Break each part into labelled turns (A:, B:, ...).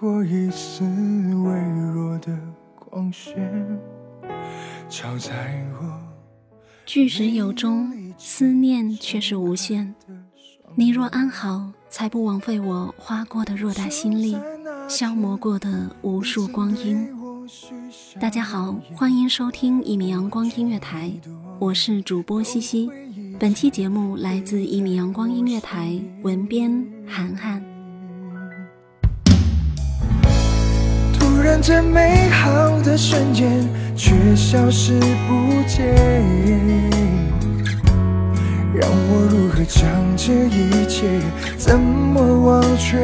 A: 过一丝微弱的光线，照在我。
B: 聚时有终，思念却是无限。你若安好，才不枉费我花过的偌大心力，消磨过的无数光阴。大家好，欢迎收听一米阳光音乐台，我是主播西西。本期节目来自一米阳光音乐台，文编涵涵。
A: 突然，这美好的瞬间却消失不见，让我如何将这一切怎么忘却？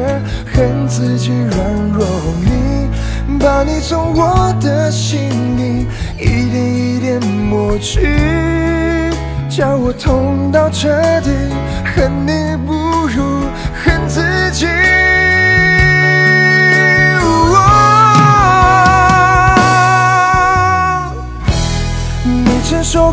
A: 恨自己软弱，你把你从我的心里一点一点抹去，叫我痛到彻底，恨你不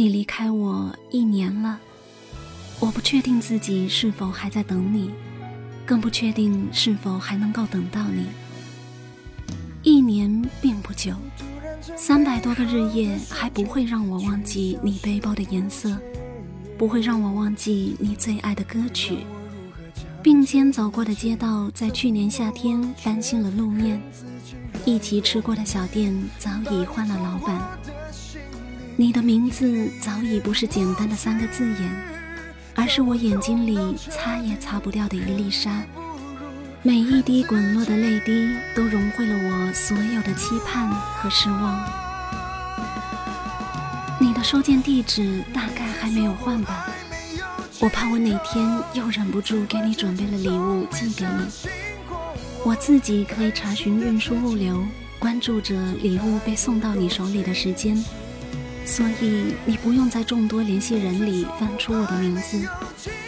B: 你离开我一年了，我不确定自己是否还在等你，更不确定是否还能够等到你。一年并不久，三百多个日夜还不会让我忘记你背包的颜色，不会让我忘记你最爱的歌曲。并肩走过的街道，在去年夏天翻新了路面，一起吃过的小店早已换了老板。你的名字早已不是简单的三个字眼，而是我眼睛里擦也擦不掉的一粒沙。每一滴滚落的泪滴，都融汇了我所有的期盼和失望。你的收件地址大概还没有换吧？我怕我哪天又忍不住给你准备了礼物寄给你。我自己可以查询运输物流，关注着礼物被送到你手里的时间。所以你不用在众多联系人里翻出我的名字，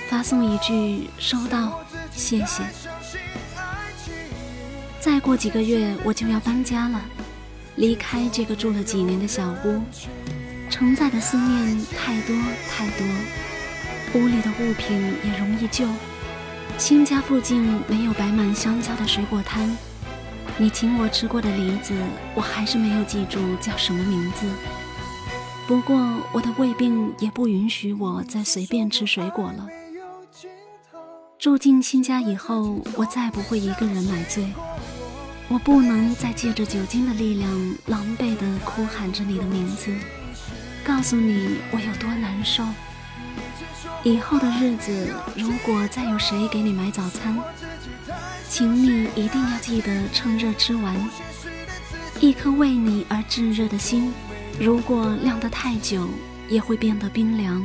B: 发送一句“收到，谢谢”。再过几个月我就要搬家了，离开这个住了几年的小屋，承载的思念太多太多，屋里的物品也容易旧。新家附近没有摆满香蕉的水果摊，你请我吃过的梨子，我还是没有记住叫什么名字。不过，我的胃病也不允许我再随便吃水果了。住进新家以后，我再不会一个人买醉。我不能再借着酒精的力量，狼狈地哭喊着你的名字，告诉你我有多难受。以后的日子，如果再有谁给你买早餐，请你一定要记得趁热吃完。一颗为你而炙热的心。如果晾得太久，也会变得冰凉。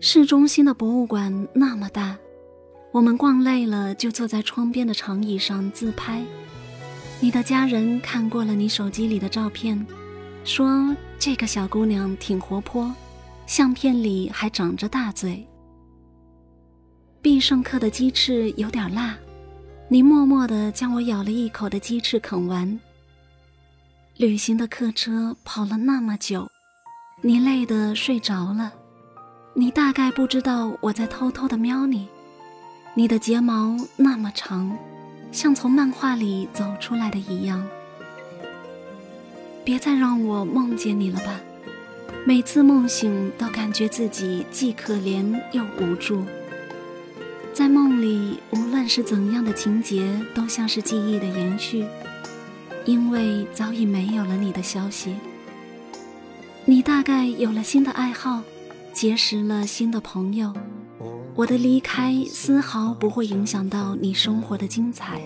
B: 市中心的博物馆那么大，我们逛累了就坐在窗边的长椅上自拍。你的家人看过了你手机里的照片，说这个小姑娘挺活泼，相片里还长着大嘴。必胜客的鸡翅有点辣，你默默地将我咬了一口的鸡翅啃完。旅行的客车跑了那么久，你累得睡着了。你大概不知道我在偷偷的瞄你。你的睫毛那么长，像从漫画里走出来的一样。别再让我梦见你了吧，每次梦醒都感觉自己既可怜又无助。在梦里，无论是怎样的情节，都像是记忆的延续。因为早已没有了你的消息，你大概有了新的爱好，结识了新的朋友。我的离开丝毫不会影响到你生活的精彩，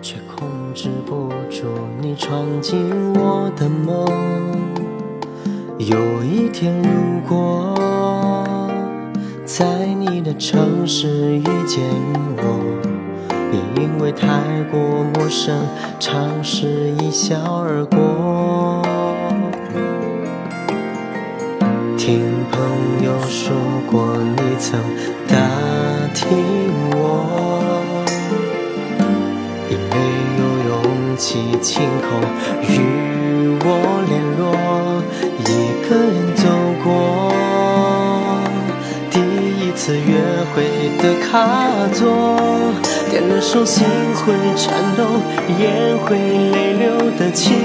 C: 却控制不住你闯进我的梦。有一天，如果在你的城市遇见我。也因为太过陌生，尝试一笑而过。听朋友说过，你曾打听我，也没有勇气亲口与我联络，一个人走过第一次约会的卡座。点了首心会颤抖、眼会泪流的情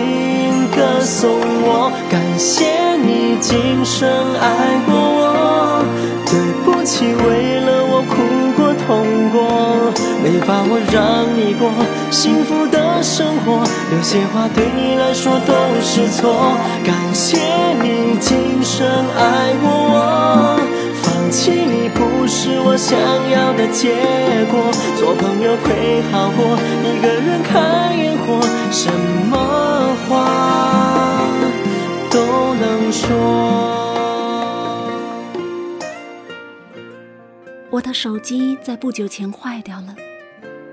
C: 歌送我，感谢你今生爱过我，对不起为了我哭过痛过，没把握让你过。幸福的生活，有些话对你来说都是错，感谢我想要的结果，做朋友会好过，一个人看烟火，什么话都能说。
B: 我的手机在不久前坏掉了，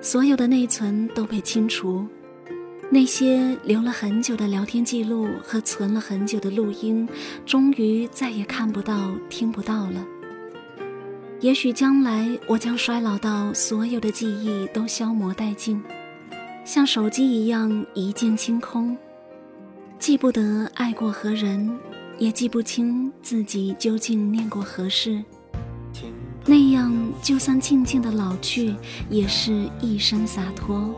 B: 所有的内存都被清除，那些留了很久的聊天记录和存了很久的录音，终于再也看不到、听不到了。也许将来我将衰老到所有的记忆都消磨殆尽，像手机一样一键清空，记不得爱过何人，也记不清自己究竟念过何事。那样，就算静静的老去，也是一生洒脱，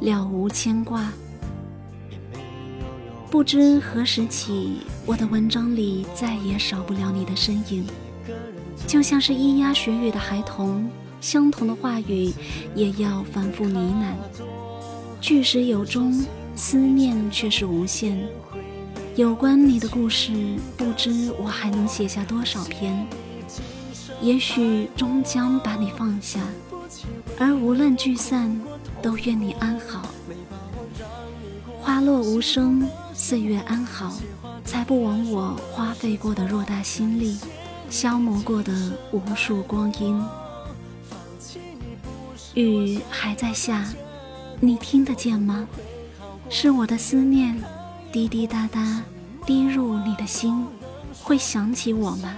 B: 了无牵挂。不知何时起，我的文章里再也少不了你的身影。就像是咿呀学语的孩童，相同的话语也要反复呢喃。句时有终，思念却是无限。有关你的故事，不知我还能写下多少篇。也许终将把你放下，而无论聚散，都愿你安好。花落无声，岁月安好，才不枉我花费过的偌大心力。消磨过的无数光阴，雨还在下，你听得见吗？是我的思念，滴滴答答滴入你的心，会想起我吗？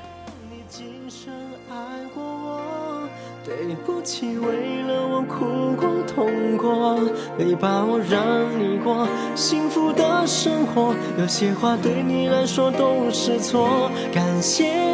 C: 对不起，为了我哭过痛过，没把握让你过幸福的生活。有些话对你来说都是错，感谢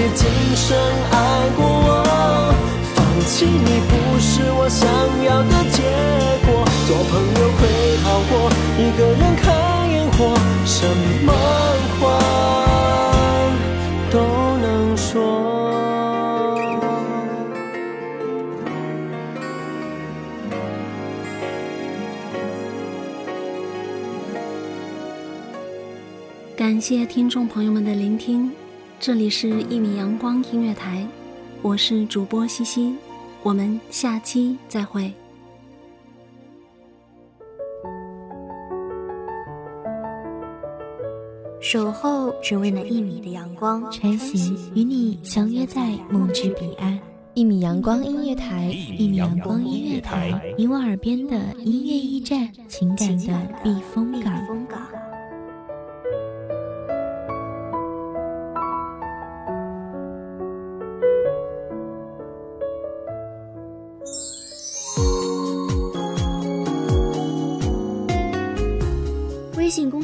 C: 也今生爱过我放弃你不是我想要的结果做朋友会好过一个人看烟火什么话都能说
B: 感谢听众朋友们的聆听。这里是《一米阳光音乐台》，我是主播西西，我们下期再会。
D: 守候只为那一米的阳光，
E: 穿行与你相约在梦之彼岸。一米阳光音乐台，一米阳光音乐台，你我耳边的音乐驿站，情感的避风港。